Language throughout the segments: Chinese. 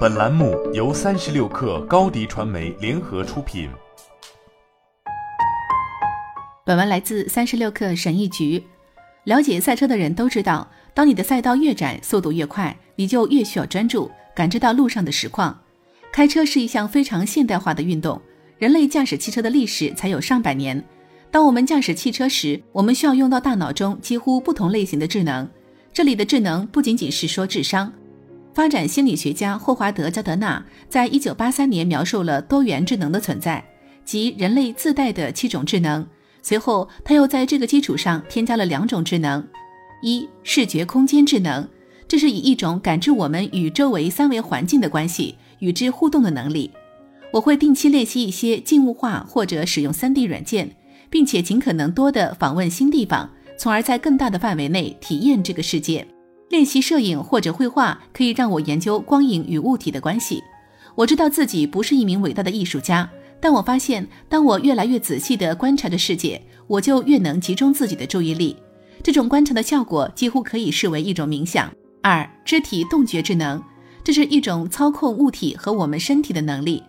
本栏目由三十六氪高低传媒联合出品。本文来自三十六氪神译局。了解赛车的人都知道，当你的赛道越窄，速度越快，你就越需要专注，感知到路上的实况。开车是一项非常现代化的运动，人类驾驶汽车的历史才有上百年。当我们驾驶汽车时，我们需要用到大脑中几乎不同类型的智能。这里的智能不仅仅是说智商。发展心理学家霍华德·加德纳在一九八三年描述了多元智能的存在，即人类自带的七种智能。随后，他又在这个基础上添加了两种智能：一、视觉空间智能，这是以一种感知我们与周围三维环境的关系、与之互动的能力。我会定期练习一些静物画或者使用 3D 软件，并且尽可能多的访问新地方，从而在更大的范围内体验这个世界。练习摄影或者绘画可以让我研究光影与物体的关系。我知道自己不是一名伟大的艺术家，但我发现，当我越来越仔细地观察着世界，我就越能集中自己的注意力。这种观察的效果几乎可以视为一种冥想。二、肢体动觉智能，这是一种操控物体和我们身体的能力。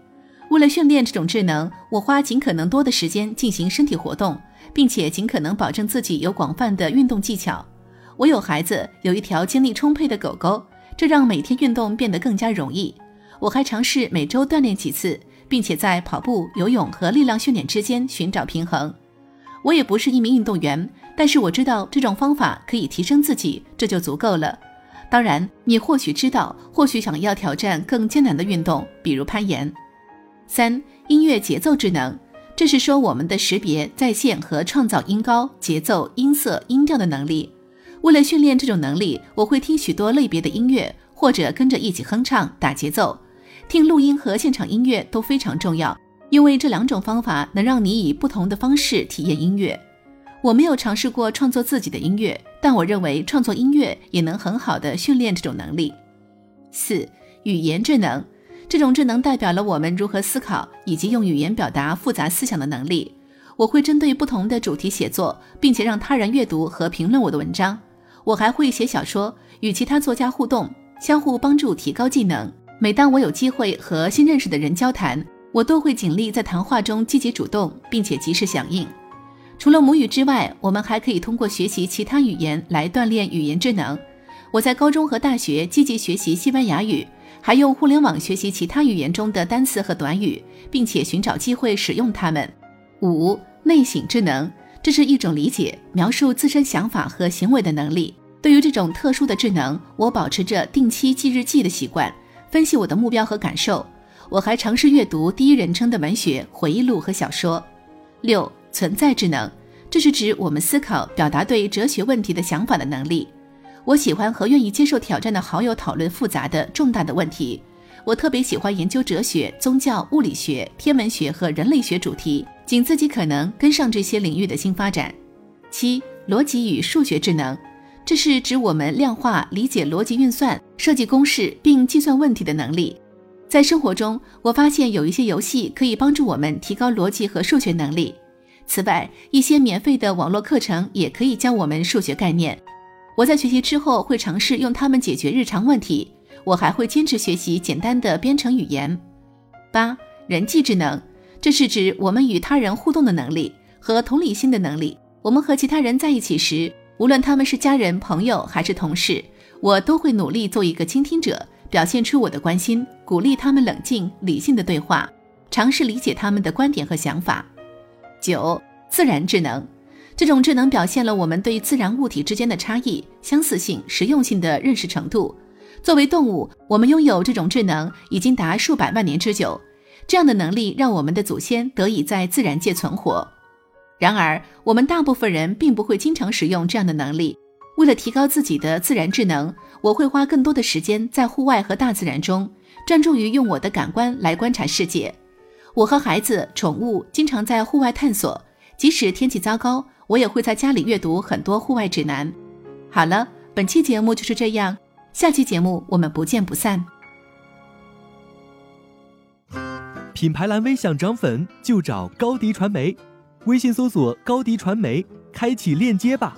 为了训练这种智能，我花尽可能多的时间进行身体活动，并且尽可能保证自己有广泛的运动技巧。我有孩子，有一条精力充沛的狗狗，这让每天运动变得更加容易。我还尝试每周锻炼几次，并且在跑步、游泳和力量训练之间寻找平衡。我也不是一名运动员，但是我知道这种方法可以提升自己，这就足够了。当然，你或许知道，或许想要挑战更艰难的运动，比如攀岩。三、音乐节奏智能，这是说我们的识别、在线和创造音高、节奏、音色、音调的能力。为了训练这种能力，我会听许多类别的音乐，或者跟着一起哼唱、打节奏。听录音和现场音乐都非常重要，因为这两种方法能让你以不同的方式体验音乐。我没有尝试过创作自己的音乐，但我认为创作音乐也能很好的训练这种能力。四、语言智能，这种智能代表了我们如何思考以及用语言表达复杂思想的能力。我会针对不同的主题写作，并且让他人阅读和评论我的文章。我还会写小说，与其他作家互动，相互帮助提高技能。每当我有机会和新认识的人交谈，我都会尽力在谈话中积极主动，并且及时响应。除了母语之外，我们还可以通过学习其他语言来锻炼语言智能。我在高中和大学积极学习西班牙语，还用互联网学习其他语言中的单词和短语，并且寻找机会使用它们。五、内省智能。这是一种理解、描述自身想法和行为的能力。对于这种特殊的智能，我保持着定期记日记的习惯，分析我的目标和感受。我还尝试阅读第一人称的文学、回忆录和小说。六、存在智能，这是指我们思考、表达对哲学问题的想法的能力。我喜欢和愿意接受挑战的好友讨论复杂的、重大的问题。我特别喜欢研究哲学、宗教、物理学、天文学和人类学主题。尽自己可能跟上这些领域的新发展。七、逻辑与数学智能，这是指我们量化、理解逻辑运算、设计公式并计算问题的能力。在生活中，我发现有一些游戏可以帮助我们提高逻辑和数学能力。此外，一些免费的网络课程也可以教我们数学概念。我在学习之后会尝试用它们解决日常问题。我还会坚持学习简单的编程语言。八、人际智能。这是指我们与他人互动的能力和同理心的能力。我们和其他人在一起时，无论他们是家人、朋友还是同事，我都会努力做一个倾听者，表现出我的关心，鼓励他们冷静理性的对话，尝试理解他们的观点和想法。九、自然智能，这种智能表现了我们对自然物体之间的差异、相似性、实用性的认识程度。作为动物，我们拥有这种智能已经达数百万年之久。这样的能力让我们的祖先得以在自然界存活。然而，我们大部分人并不会经常使用这样的能力。为了提高自己的自然智能，我会花更多的时间在户外和大自然中，专注于用我的感官来观察世界。我和孩子、宠物经常在户外探索，即使天气糟糕，我也会在家里阅读很多户外指南。好了，本期节目就是这样，下期节目我们不见不散。品牌蓝 V 想涨粉就找高迪传媒，微信搜索高迪传媒，开启链接吧。